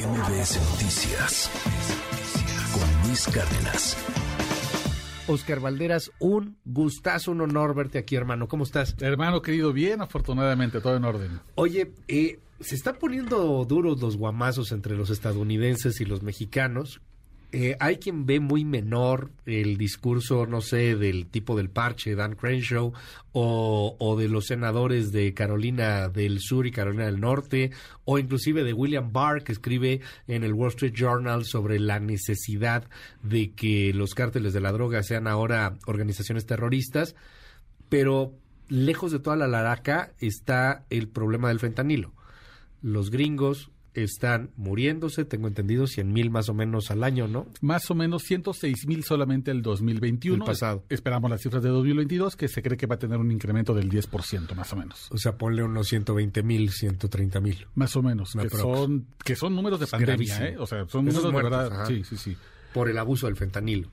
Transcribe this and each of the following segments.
MBS Noticias con Luis Cárdenas. Oscar Valderas, un gustazo, un honor verte aquí, hermano. ¿Cómo estás? Hermano querido, bien, afortunadamente, todo en orden. Oye, eh, se están poniendo duros los guamazos entre los estadounidenses y los mexicanos. Eh, hay quien ve muy menor el discurso, no sé, del tipo del parche, Dan Crenshaw, o, o, de los senadores de Carolina del Sur y Carolina del Norte, o inclusive de William Barr, que escribe en el Wall Street Journal sobre la necesidad de que los cárteles de la droga sean ahora organizaciones terroristas, pero lejos de toda la laraca está el problema del fentanilo. Los gringos están muriéndose, tengo entendido, 100 mil más o menos al año, ¿no? Más o menos 106 mil solamente el 2021. El pasado. Esperamos las cifras de 2022, que se cree que va a tener un incremento del 10% más o menos. O sea, ponle unos 120 mil, 130 mil. Más o menos, que son, que son números de pandemia, ¿eh? O sea, son números de verdad. Sí, sí, sí. Por el abuso del fentanilo.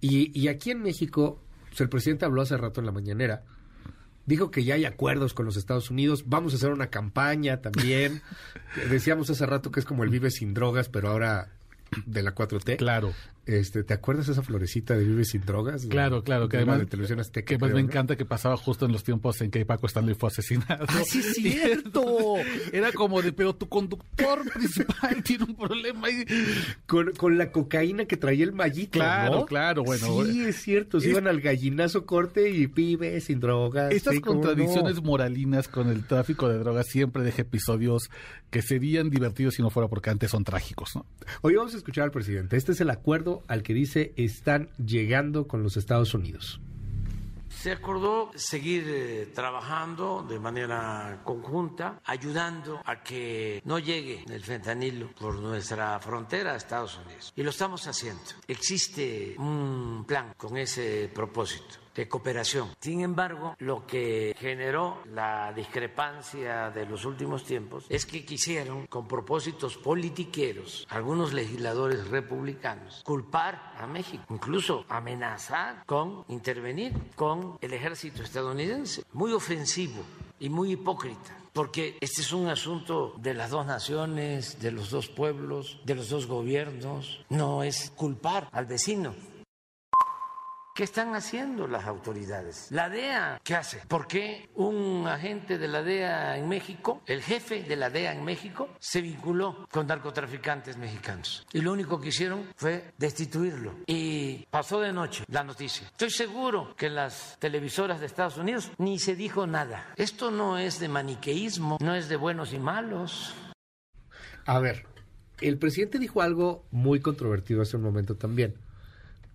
Y, y aquí en México, pues el presidente habló hace rato en la mañanera dijo que ya hay acuerdos con los Estados Unidos, vamos a hacer una campaña también. Decíamos hace rato que es como el Vive sin drogas, pero ahora de la 4T. Claro. Este, ¿Te acuerdas esa florecita de Vive sin drogas? Claro, claro. Que además, de televisión azteca, que me encanta que pasaba justo en los tiempos en que Paco Stanley fue asesinado. ¡Ah, sí es cierto! Era como de, pero tu conductor principal tiene un problema ahí. Con, con la cocaína que traía el mallito, Claro, ¿no? claro, bueno. Sí, es cierto. Se es, iban al gallinazo corte y Vive sin drogas. Estas sí, contradicciones no? moralinas con el tráfico de drogas siempre deja episodios que serían divertidos si no fuera porque antes son trágicos, ¿no? Hoy vamos a escuchar al presidente. Este es el acuerdo al que dice están llegando con los Estados Unidos. Se acordó seguir eh, trabajando de manera conjunta, ayudando a que no llegue el fentanilo por nuestra frontera a Estados Unidos. Y lo estamos haciendo. Existe un plan con ese propósito de cooperación. Sin embargo, lo que generó la discrepancia de los últimos tiempos es que quisieron, con propósitos politiqueros, algunos legisladores republicanos, culpar a México, incluso amenazar con intervenir con el ejército estadounidense. Muy ofensivo y muy hipócrita porque este es un asunto de las dos naciones, de los dos pueblos, de los dos gobiernos, no es culpar al vecino. ¿Qué están haciendo las autoridades? La DEA, ¿qué hace? ¿Por qué un agente de la DEA en México, el jefe de la DEA en México, se vinculó con narcotraficantes mexicanos? Y lo único que hicieron fue destituirlo. Y pasó de noche la noticia. Estoy seguro que las televisoras de Estados Unidos ni se dijo nada. Esto no es de maniqueísmo, no es de buenos y malos. A ver, el presidente dijo algo muy controvertido hace un momento también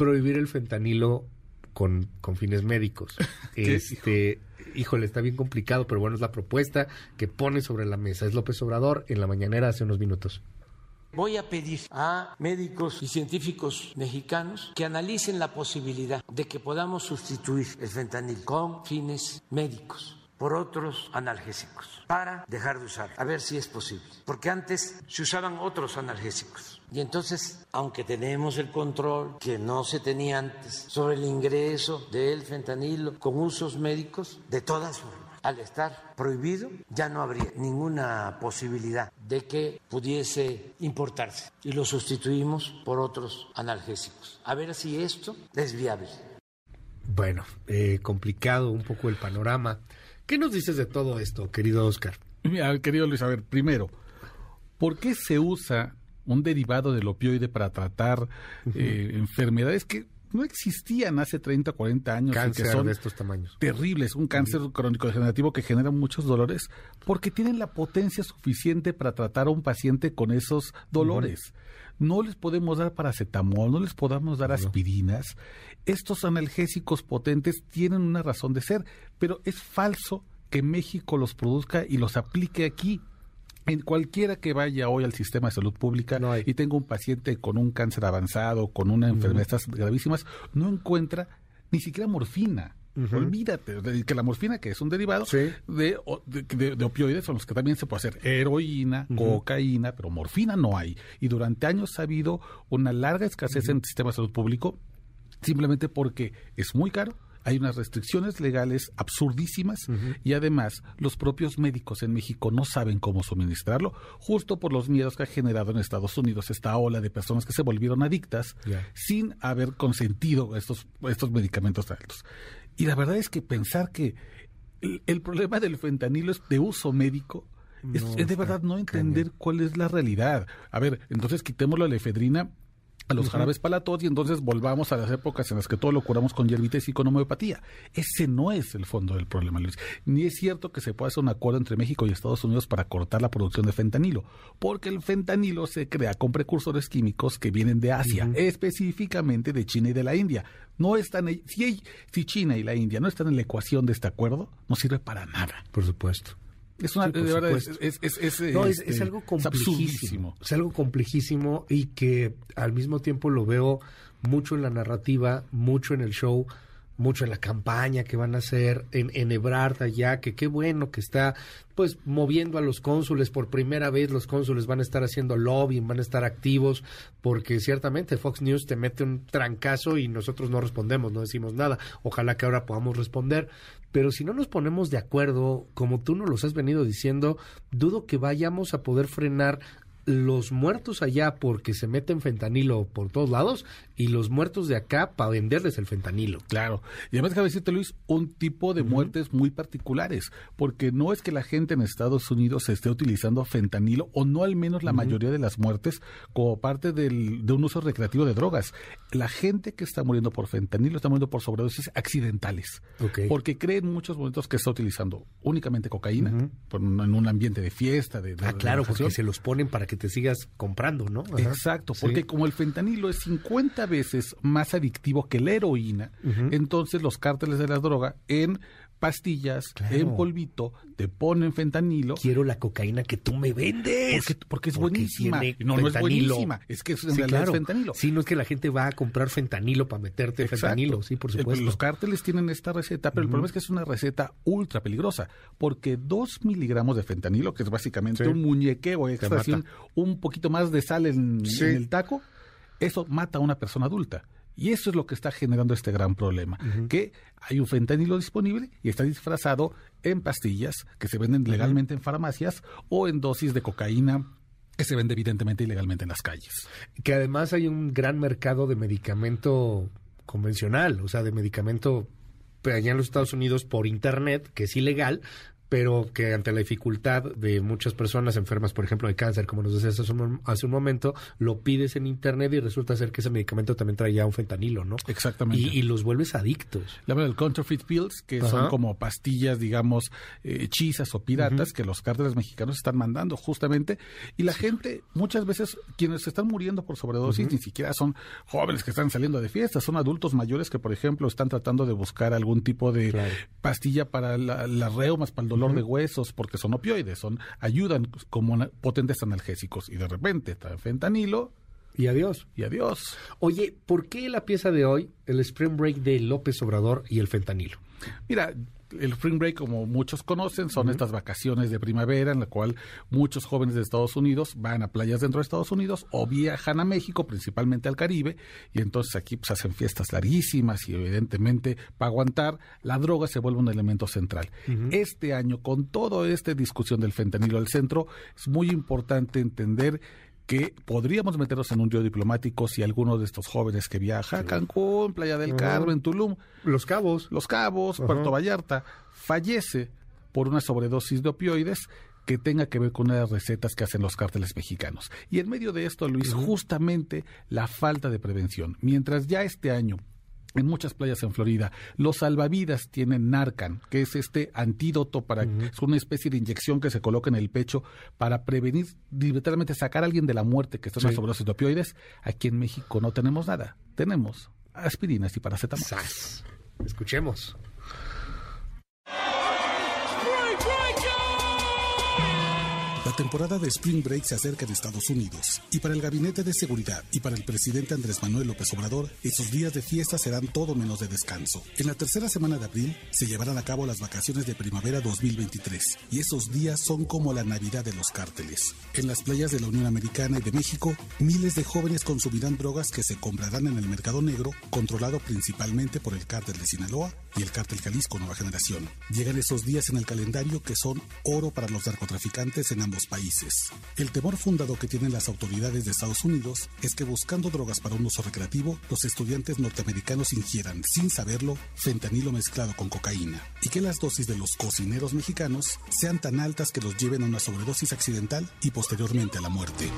prohibir el fentanilo con, con fines médicos. este, híjole, está bien complicado, pero bueno, es la propuesta que pone sobre la mesa. Es López Obrador en la mañanera hace unos minutos. Voy a pedir a médicos y científicos mexicanos que analicen la posibilidad de que podamos sustituir el fentanil con fines médicos por otros analgésicos para dejar de usar, a ver si es posible. Porque antes se usaban otros analgésicos. Y entonces, aunque tenemos el control que no se tenía antes sobre el ingreso del fentanilo con usos médicos, de todas formas, al estar prohibido, ya no habría ninguna posibilidad de que pudiese importarse. Y lo sustituimos por otros analgésicos. A ver si esto es viable. Bueno, eh, complicado un poco el panorama. ¿Qué nos dices de todo esto, querido Oscar? Mira, querido Luis, a ver, primero, ¿por qué se usa un derivado del opioide para tratar uh -huh. eh, enfermedades que no existían hace 30 o 40 años? Cáncer que son de estos tamaños. Terribles, un cáncer crónico degenerativo que genera muchos dolores porque tienen la potencia suficiente para tratar a un paciente con esos dolores. Uh -huh no les podemos dar paracetamol, no les podemos dar aspirinas. Estos analgésicos potentes tienen una razón de ser, pero es falso que México los produzca y los aplique aquí. En cualquiera que vaya hoy al sistema de salud pública no y tenga un paciente con un cáncer avanzado, con una enfermedad uh -huh. gravísimas, no encuentra ni siquiera morfina. Uh -huh. Olvídate de que la morfina, que es un derivado sí. de, de, de, de, opioides, son los que también se puede hacer heroína, uh -huh. cocaína, pero morfina no hay. Y durante años ha habido una larga escasez en el sistema de salud público, simplemente porque es muy caro hay unas restricciones legales absurdísimas y además los propios médicos en México no saben cómo suministrarlo, justo por los miedos que ha generado en Estados Unidos esta ola de personas que se volvieron adictas sin haber consentido estos, estos medicamentos altos. Y la verdad es que pensar que el, problema del fentanilo es de uso médico, es, de verdad no entender cuál es la realidad. A ver, entonces quitémoslo a la efedrina a los jarabes para y entonces volvamos a las épocas en las que todo lo curamos con hierbitas y con homeopatía. Ese no es el fondo del problema, Luis. Ni es cierto que se pueda hacer un acuerdo entre México y Estados Unidos para cortar la producción de fentanilo, porque el fentanilo se crea con precursores químicos que vienen de Asia, específicamente de China y de la India. No están, si, si China y la India no están en la ecuación de este acuerdo, no sirve para nada. Por supuesto. Es, una, de verdad, es, este, algo complejísimo. Es, algo complejísimo y que al mismo tiempo lo veo mucho en la narrativa, mucho en el show, mucho en la campaña que van a hacer en, en Ebrard allá, que qué bueno que está pues moviendo a los cónsules por primera vez los cónsules van a estar haciendo lobbying, van a estar activos porque ciertamente Fox News te mete un trancazo y nosotros no respondemos, no decimos nada. Ojalá que ahora podamos responder, pero si no nos ponemos de acuerdo, como tú nos los has venido diciendo, dudo que vayamos a poder frenar los muertos allá porque se meten fentanilo por todos lados y los muertos de acá para venderles el fentanilo. Claro. Y además, decirte, Luis, un tipo de muertes muy particulares, porque no es que la gente en Estados Unidos se esté utilizando fentanilo, o no al menos la mayoría de las muertes, como parte del, de un uso recreativo de drogas. La gente que está muriendo por fentanilo está muriendo por sobredosis accidentales, porque creen en muchos momentos que está utilizando únicamente cocaína, en un ambiente de fiesta, de... ah, claro, porque se los ponen para que te sigas comprando, ¿no? Exacto, porque como el fentanilo es 50 veces más adictivo que la heroína, entonces los cárteles de la droga en pastillas, en polvito, te ponen fentanilo. Quiero la cocaína que tú me vendes. Porque, es buenísima. No, no es buenísima. Es que es, en realidad fentanilo. Sí, no es que la gente va a comprar fentanilo para meterte fentanilo. Sí, por supuesto. los cárteles tienen esta receta, pero el problema es que es una receta ultra peligrosa. Porque dos miligramos de fentanilo, que es básicamente un muñequeo extra, un poquito más de sal en el taco, eso mata a una persona adulta. Y eso es lo que está generando este gran problema, que hay un fentanilo disponible y está disfrazado en pastillas que se venden legalmente en farmacias o en dosis de cocaína que se vende evidentemente ilegalmente en las calles. Que además hay un gran mercado de medicamento convencional, o sea, de medicamento allá en los Estados Unidos por internet, que es ilegal, pero que ante la dificultad de muchas personas enfermas, por ejemplo, de cáncer, como nos decías hace un, momento, lo pides en internet y resulta ser que ese medicamento también trae ya un fentanilo, ¿no? Exactamente. Y, los vuelves adictos. La del counterfeit pills, que son como pastillas, digamos, eh, hechizas o piratas que los cárteles mexicanos están mandando justamente. Y la gente, muchas veces, quienes están muriendo por sobredosis, ni siquiera son jóvenes que están saliendo de fiestas, son adultos mayores que, por ejemplo, están tratando de buscar algún tipo de pastilla para la, las reumas, para el dolor dolor de huesos porque son opioides, son ayudan como potentes analgésicos y de repente está fentanilo y adiós. Y adiós. Oye, ¿por qué la pieza de hoy, el Spring Break de López Obrador y el fentanilo? Mira, el Spring Break, como muchos conocen, son estas vacaciones de primavera en la cual muchos jóvenes de Estados Unidos van a playas dentro de Estados Unidos o viajan a México, principalmente al Caribe, y entonces aquí pues hacen fiestas larguísimas y evidentemente para aguantar la droga se vuelve un elemento central. Este año, con toda esta discusión del fentanilo al centro, es muy importante entender que podríamos meternos en un río diplomático si alguno de estos jóvenes que viaja a Cancún, Playa del Carmen, Tulum, Los Cabos, Los Cabos, Puerto Vallarta, fallece por una sobredosis de opioides que tenga que ver con una de las recetas que hacen los cárteles mexicanos. Y en medio de esto, Luis, justamente la falta de prevención. Mientras ya este año en muchas playas en Florida. Los salvavidas tienen Narcan, que es este antídoto para, es una especie de inyección que se coloca en el pecho para prevenir, literalmente sacar a alguien de la muerte que está en una sobredosis de opioides. Aquí en México no tenemos nada. Tenemos aspirinas y paracetamol. Escuchemos. La temporada de Spring Break se acerca en Estados Unidos y para el Gabinete de Seguridad y para el presidente Andrés Manuel López Obrador, esos días de fiesta serán todo menos de descanso. En la tercera semana de abril se llevarán a cabo las vacaciones de primavera 2023 y esos días son como la Navidad de los cárteles. En las playas de la Unión Americana y de México, miles de jóvenes consumirán drogas que se comprarán en el mercado negro, controlado principalmente por el cártel de Sinaloa y el cártel Jalisco Nueva Generación. Llegan esos días en el calendario que son oro para los narcotraficantes en ambos países. El temor fundado que tienen las autoridades de Estados Unidos es que buscando drogas para un uso recreativo, los estudiantes norteamericanos ingieran, sin saberlo, fentanilo mezclado con cocaína, y que las dosis de los cocineros mexicanos sean tan altas que los lleven a una sobredosis accidental y posteriormente a la muerte.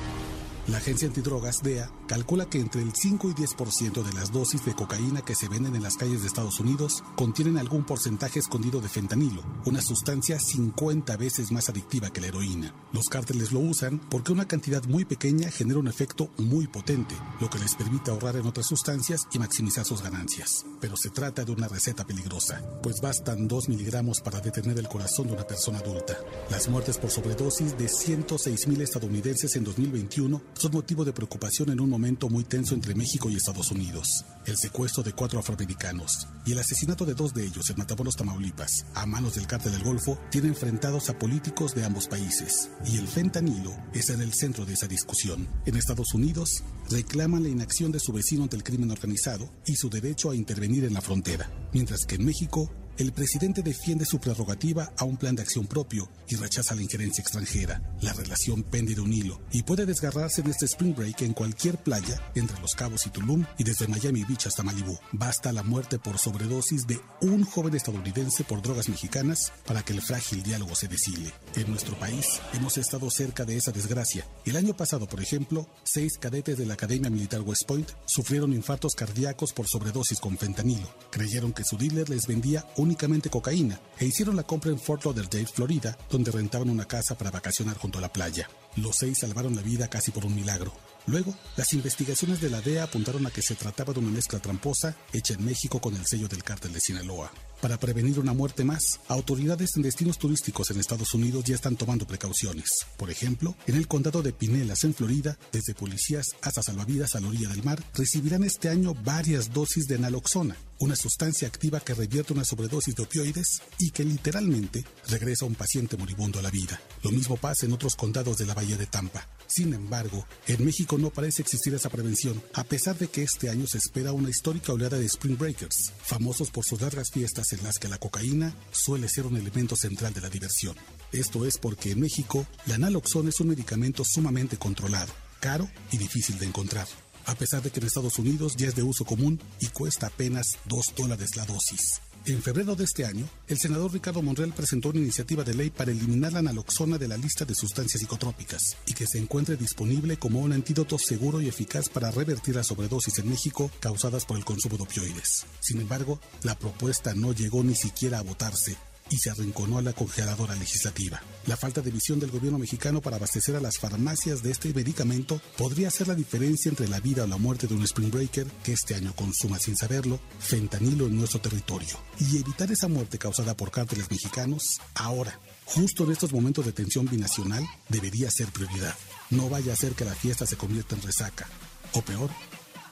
La agencia antidrogas DEA calcula que entre el 5 y 10% de las dosis de cocaína que se venden en las calles de Estados Unidos contienen algún porcentaje escondido de fentanilo, una sustancia 50 veces más adictiva que la heroína. Los cárteles lo usan porque una cantidad muy pequeña genera un efecto muy potente, lo que les permite ahorrar en otras sustancias y maximizar sus ganancias. Pero se trata de una receta peligrosa, pues bastan 2 miligramos para detener el corazón de una persona adulta. Las muertes por sobredosis de 106 mil estadounidenses en 2021 son motivo de preocupación en un momento muy tenso entre México y Estados Unidos. El secuestro de cuatro afroamericanos y el asesinato de dos de ellos en Matamoros, Tamaulipas, a manos del cártel del Golfo, tienen enfrentados a políticos de ambos países. Y el fentanilo es en el centro de esa discusión. En Estados Unidos, reclaman la inacción de su vecino ante el crimen organizado y su derecho a intervenir en la frontera, mientras que en México el presidente defiende su prerrogativa a un plan de acción propio y rechaza la injerencia extranjera. La relación pende de un hilo y puede desgarrarse en este spring break en cualquier playa entre Los Cabos y Tulum y desde Miami Beach hasta Malibú. Basta la muerte por sobredosis de un joven estadounidense por drogas mexicanas para que el frágil diálogo se deshile. En nuestro país hemos estado cerca de esa desgracia. El año pasado, por ejemplo, seis cadetes de la Academia Militar West Point sufrieron infartos cardíacos por sobredosis con fentanilo. Creyeron que su dealer les vendía un únicamente cocaína e hicieron la compra en Fort Lauderdale, Florida, donde rentaban una casa para vacacionar junto a la playa. Los seis salvaron la vida casi por un milagro. Luego, las investigaciones de la DEA apuntaron a que se trataba de una mezcla tramposa hecha en México con el sello del cártel de Sinaloa. Para prevenir una muerte más, autoridades en destinos turísticos en Estados Unidos ya están tomando precauciones. Por ejemplo, en el condado de Pinellas, en Florida, desde policías hasta salvavidas a la orilla del mar, recibirán este año varias dosis de naloxona, una sustancia activa que revierte una sobredosis de opioides y que literalmente regresa a un paciente moribundo a la vida. Lo mismo pasa en otros condados de la Bahía de Tampa. Sin embargo, en México no parece existir esa prevención, a pesar de que este año se espera una histórica oleada de Spring Breakers, famosos por sus largas fiestas en las que la cocaína suele ser un elemento central de la diversión. Esto es porque en México la naloxona es un medicamento sumamente controlado, caro y difícil de encontrar a pesar de que en Estados Unidos ya es de uso común y cuesta apenas 2 dólares la dosis. En febrero de este año, el senador Ricardo Monreal presentó una iniciativa de ley para eliminar la naloxona de la lista de sustancias psicotrópicas y que se encuentre disponible como un antídoto seguro y eficaz para revertir las sobredosis en México causadas por el consumo de opioides. Sin embargo, la propuesta no llegó ni siquiera a votarse y se arrinconó a la congeladora legislativa. La falta de visión del gobierno mexicano para abastecer a las farmacias de este medicamento podría ser la diferencia entre la vida o la muerte de un Spring Breaker que este año consuma sin saberlo fentanilo en nuestro territorio y evitar esa muerte causada por cárteles mexicanos ahora, justo en estos momentos de tensión binacional, debería ser prioridad. No vaya a ser que la fiesta se convierta en resaca o peor,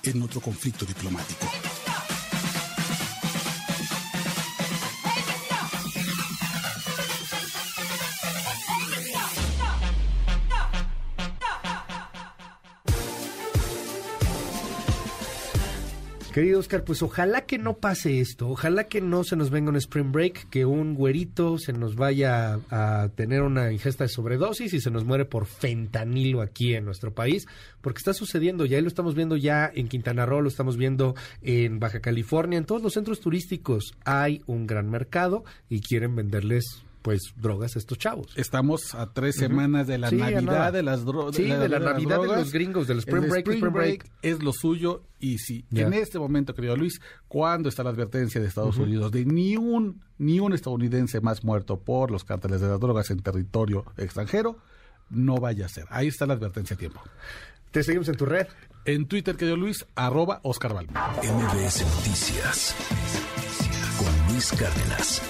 en otro conflicto diplomático. Querido Oscar, pues ojalá que no pase esto, ojalá que no se nos venga un spring break, que un güerito se nos vaya a tener una ingesta de sobredosis y se nos muere por fentanilo aquí en nuestro país, porque está sucediendo, ya lo estamos viendo ya en Quintana Roo, lo estamos viendo en Baja California, en todos los centros turísticos hay un gran mercado y quieren venderles pues drogas a estos chavos. Estamos a tres semanas de la Navidad de las drogas. Sí, de la, Navidad de los gringos, del Spring, break, spring break, es lo suyo y si en este momento, querido Luis, ¿cuándo está la advertencia de Estados Unidos de ni un ni un estadounidense más muerto por los cárteles de las drogas en territorio extranjero? No vaya a ser. Ahí está la advertencia a tiempo. Te seguimos en tu red. En Twitter, querido Luis, arroba Oscar Valma. MBS Noticias con Luis Cárdenas.